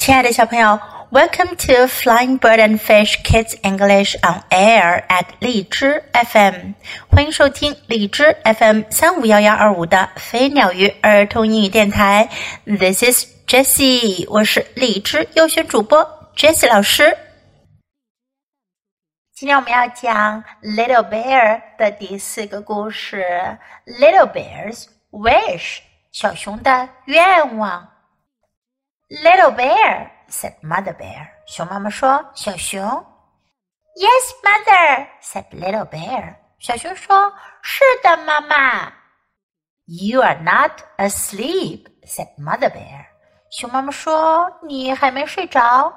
亲爱的小朋友，Welcome to Flying Bird and Fish Kids English on Air at 荔枝 FM，欢迎收听荔枝 FM 三五幺幺二五的飞鸟鱼儿童英语电台。This is Jessie，我是荔枝优选主播 Jessie 老师。今天我们要讲 Little Bear 的第四个故事，Little Bear's Wish，小熊的愿望。Little bear said Mother bear，熊妈妈说小熊。Yes, mother said little bear，小熊说是的，妈妈。You are not asleep said Mother bear，熊妈妈说你还没睡着。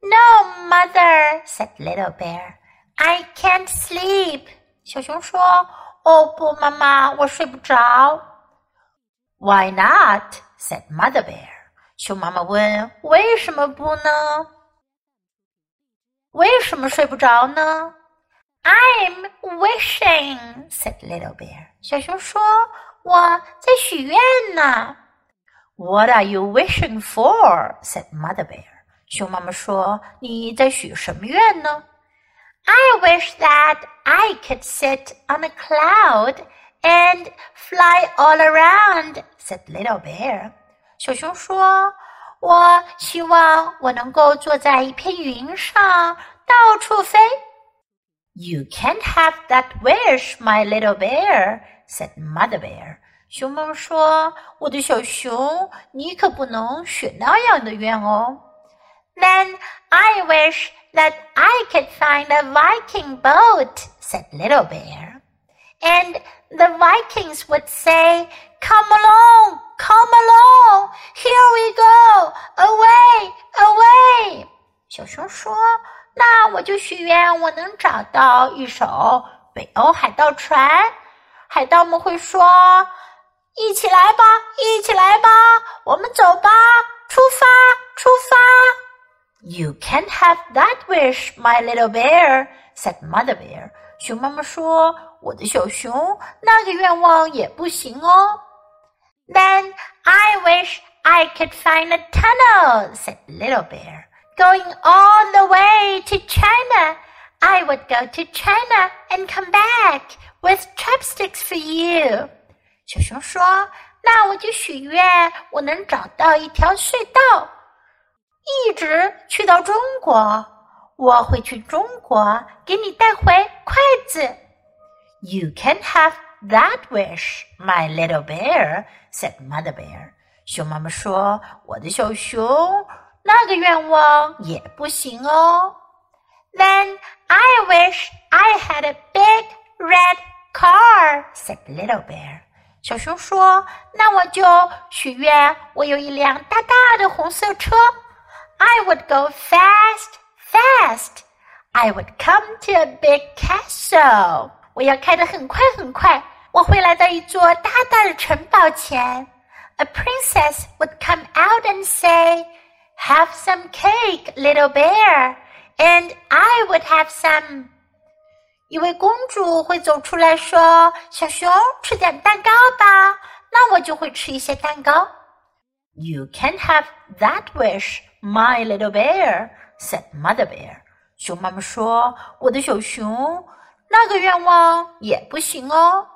No, mother said little bear, I can't sleep。小熊说哦不，妈妈，我睡不着。Why not said Mother bear。 熊妈妈问：“为什么不呢？为什么睡不着呢？”“I'm wishing,” said Little Bear。小熊说：“我在许愿呢。”“What are you wishing for?” said Mother Bear。熊妈妈说：“你在许什么愿呢？”“I wish that I could sit on a cloud and fly all around,” said Little Bear。 小熊说：“我希望我能够坐在一片云上，到处飞。” You can't have that wish, my little bear," said Mother Bear. 熊猫说：“我的小熊，你可不能许那样的愿哦。” Then I wish that I could find a Viking boat," said Little Bear. And the Vikings would say, Come along, come along, here we go, away, away. 小熊说：“那我就许愿，我能找到一艘北欧海盗船。海盗们会说：‘一起来吧，一起来吧，我们走吧，出发，出发。’ You can't have that wish, my little bear," said Mother Bear. 熊妈妈说：“ 我的小熊，那个愿望也不行哦。” Then I wish I could find a tunnel," said Little Bear. "Going all the way to China. I would go to China and come back with chopsticks for you." 小熊说：“那我就许愿，我能找到一条隧道，一直去到中国。我会去中国，给你带回筷子。” You can have that wish, my little bear," said Mother Bear. 熊妈妈说：“我的小熊，那个愿望也不行哦。” Then I wish I had a big red car," said Little Bear. 小熊说：“那我就许愿，我有一辆大大的红色车。I would go fast, fast. I would come to a big castle. 我要开得很快很快。我会来到一座大大的城堡前。A princess would come out and say, "Have some cake, little bear," and I would have some. 一位公主会走出来说：“小熊，吃点蛋糕吧。”那我就会吃一些蛋糕。You can't have that wish, my little bear," said Mother Bear. 熊妈妈说：“我的小熊。” 那个愿望也不行哦。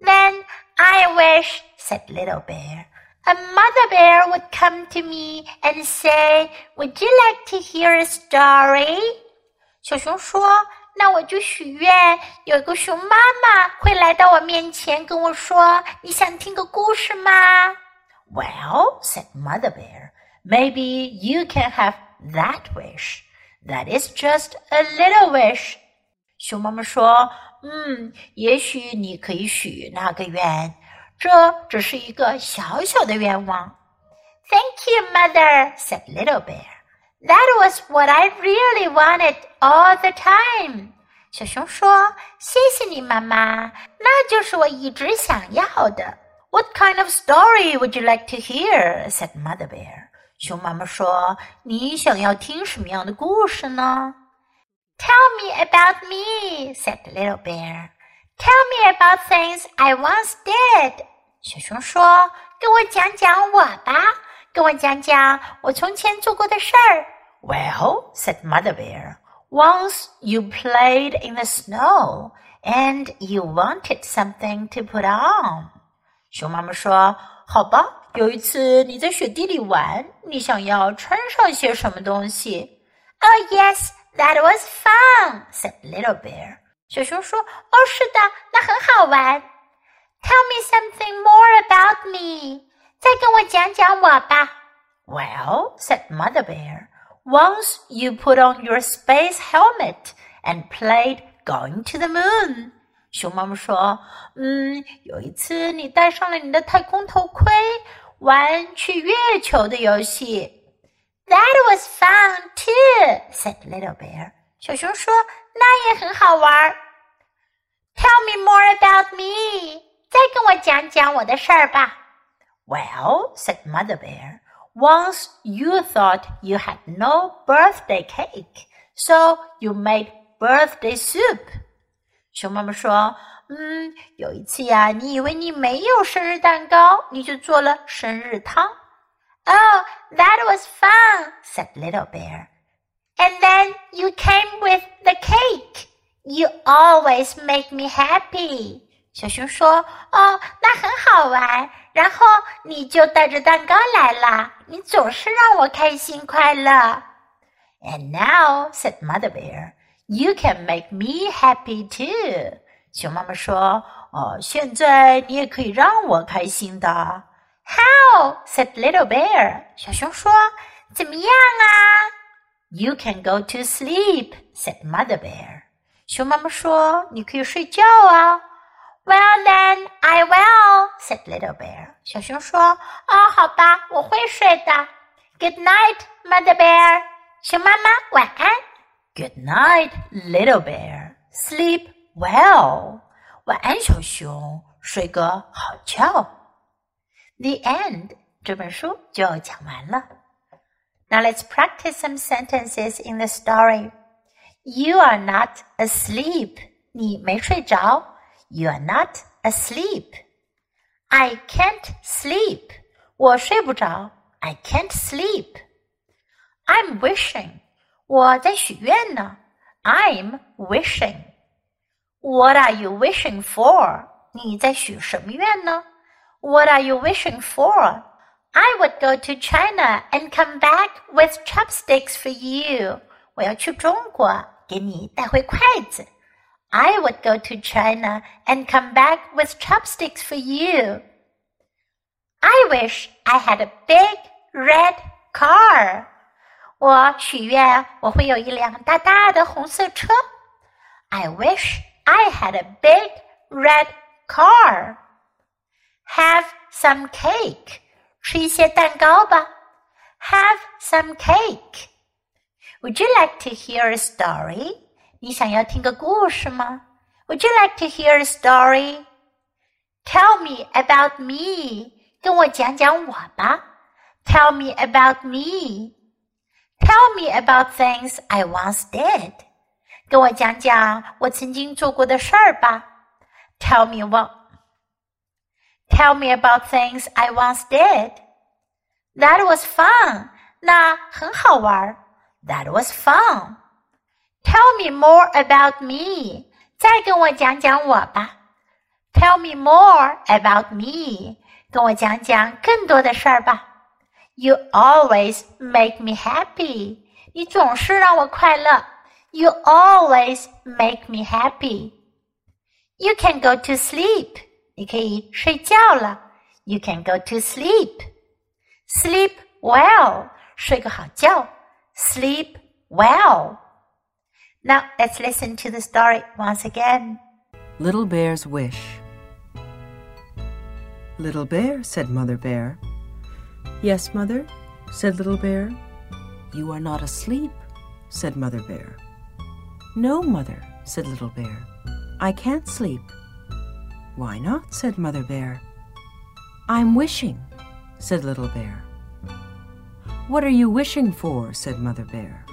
Then I wish, said Little Bear, a mother bear would come to me and say, Would you like to hear a story? 小熊说：“那我就许愿，有个熊妈妈会来到我面前跟我说，你想听个故事吗？”Well, said Mother Bear, maybe you can have that wish. That is just a little wish. 熊妈妈说：“嗯，也许你可以许那个愿，这只是一个小小的愿望。” Thank you, Mother," said Little Bear. "That was what I really wanted all the time." 小熊说：“谢谢你，妈妈，那就是我一直想要的。” What kind of story would you like to hear? said Mother Bear. 熊妈妈说：“你想要听什么样的故事呢？” Tell me about me," said the little bear. "Tell me about things I once did." 小熊说：“跟我讲讲我吧， 跟我讲讲我从前做过的事儿。Well, said Mother Bear, once you played in the snow and you wanted something to put on. 熊妈妈说：“好吧，有一次你在雪地里玩，你想要穿上些什么东西。” Oh yes, that was fun," said Little Bear. 小熊说：“哦，是的，那很好玩。” Tell me something more about me. 再跟我讲讲我吧。Well, said Mother Bear, once you put on your space helmet and played going to the moon. 熊妈妈说：“嗯，有一次你戴上了你的太空头盔，玩去月球的游戏。” That was fun too," said Little Bear. 小熊说：“那也很好玩。” Tell me more about me. 再跟我讲讲我的事儿吧。well, said Mother Bear, once you thought you had no birthday cake, so you made birthday soup. 熊妈妈说：“嗯，有一次呀，你以为你没有生日蛋糕，你就做了生日汤。” Oh, that was fun, said Little Bear. And then you came with the cake. You always make me happy. 小熊说：“哦，那很好玩。然后你就带着蛋糕来了，你总是让我开心快乐。” And now, said Mother Bear, you can make me happy too. 熊妈妈说：“哦，现在你也可以让我开心的。” How? said Little Bear. 小熊说：“怎么样啊？”You can go to sleep, said Mother Bear. 熊妈妈说：“你可以睡觉啊。” Well then, I will," said Little Bear. 小熊说：“哦，好吧，我会睡的。” Good night, Mother Bear. 熊妈妈晚安。Good night, Little Bear. Sleep well. 晚安，小熊，睡个好觉。The end. 这本书就讲完了。Now let's practice some sentences in the story. You are not asleep. 你没睡着。you are not asleep. I can't sleep. 我睡不着。I can't sleep. I'm wishing. 我在许愿呢。I'm wishing. What are you wishing for? 你在许什么愿呢 ？What are you wishing for? I would go to China and come back with chopsticks for you. 我要去中国，给你带回筷子。I would go to China and come back with chopsticks for you. I wish I had a big red car. 我许愿我会有一辆大大的红色车。I wish I had a big red car. Have some cake. 吃一些蛋糕吧。Have some cake. Would you like to hear a story? 你想要听个故事吗？Would you like to hear a story? Tell me about me. 跟我讲讲我吧。Tell me about me. Tell me about things I once did. 跟我讲讲我曾经做过的事儿吧。Tell me what. Tell me about things I once did. That was fun. 那很好玩。That was fun. Tell me more about me. 再跟我讲讲我吧。Tell me more about me. 跟我讲讲更多的事儿吧。You always make me happy. 你总是让我快乐。You always make me happy. You can go to sleep. 你可以睡觉了。You can go to sleep. Sleep well. 睡个好觉。Sleep well. Now let's listen to the story once again. Little Bear's Wish. Little Bear, said Mother Bear. Yes, Mother, said Little Bear. You are not asleep, said Mother Bear. No, Mother, said Little Bear. I can't sleep. Why not? said Mother Bear. I'm wishing, said Little Bear. What are you wishing for? said Mother Bear.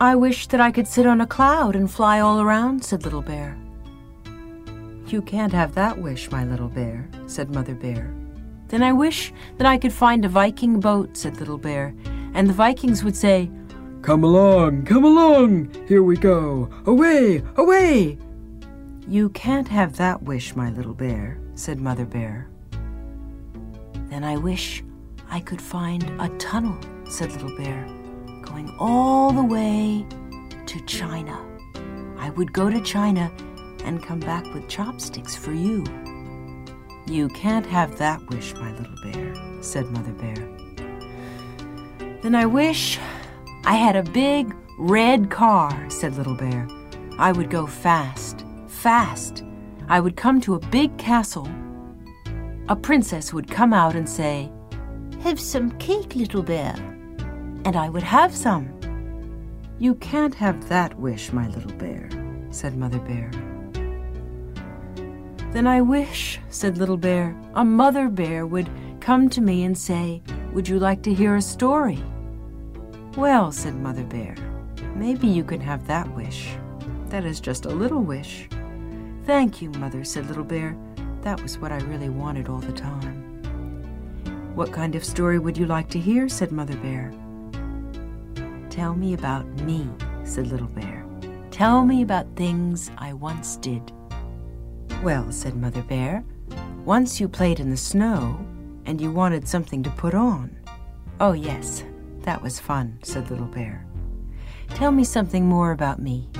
I wish that I could sit on a cloud and fly all around, said Little Bear. You can't have that wish, my little bear, said Mother Bear. Then I wish that I could find a Viking boat, said Little Bear, and the Vikings would say, Come along, come along, here we go, away, away. You can't have that wish, my little bear, said Mother Bear. Then I wish I could find a tunnel, said Little Bear, going all the way to China. I would go to China and come back with chopsticks for you. You can't have that wish, my little bear, said Mother Bear. Then I wish I had a big red car, said Little Bear. I would go fast, fast. I would come to a big castle. A princess would come out and say, Have some cake, Little Bear. And I would have some. You can't have that wish, my little bear, said Mother Bear. Then I wish, said Little Bear, a mother bear would come to me and say, Would you like to hear a story? Well, said Mother Bear, maybe you can have that wish. That is just a little wish. Thank you, Mother, said Little Bear. That was what I really wanted all the time. What kind of story would you like to hear? said Mother Bear. Tell me about me, said Little Bear. Tell me about things I once did. Well, said Mother Bear, once you played in the snow and you wanted something to put on. Oh, yes, that was fun, said Little Bear. Tell me something more about me.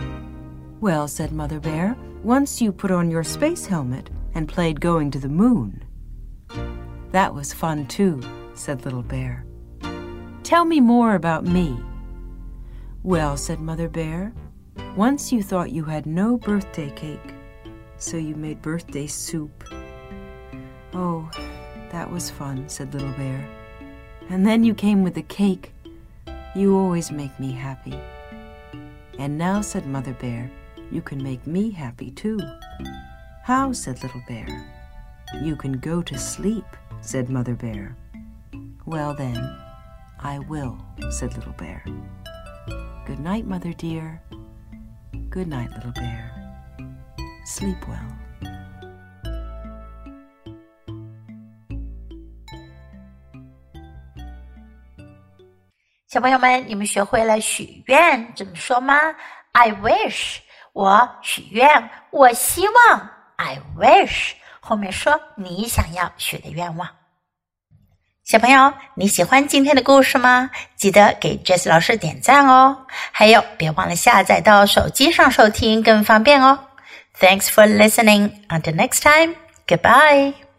Well, said Mother Bear, once you put on your space helmet and played going to the moon. That was fun, too, said Little Bear. Tell me more about me. Well, said Mother Bear, once you thought you had no birthday cake so you made birthday soup. Oh, that was fun, said Little Bear. And then you came with the cake. You always make me happy. And now, said Mother Bear, you can make me happy too. How? said Little Bear. You can go to sleep, said Mother Bear. Well then, I will, said Little Bear. Good night, Mother dear. Good night, Little Bear. Sleep well. 小朋友们，你们学会了许愿怎么说吗？I wish， 我许愿，我希望。I wish，后面说你想要许的愿望。小朋友，你喜欢今天的故事吗？记得给 Jess 老师点赞哦！还有，别忘了下载到手机上收听，更方便哦。Thanks for listening. Until next time, goodbye.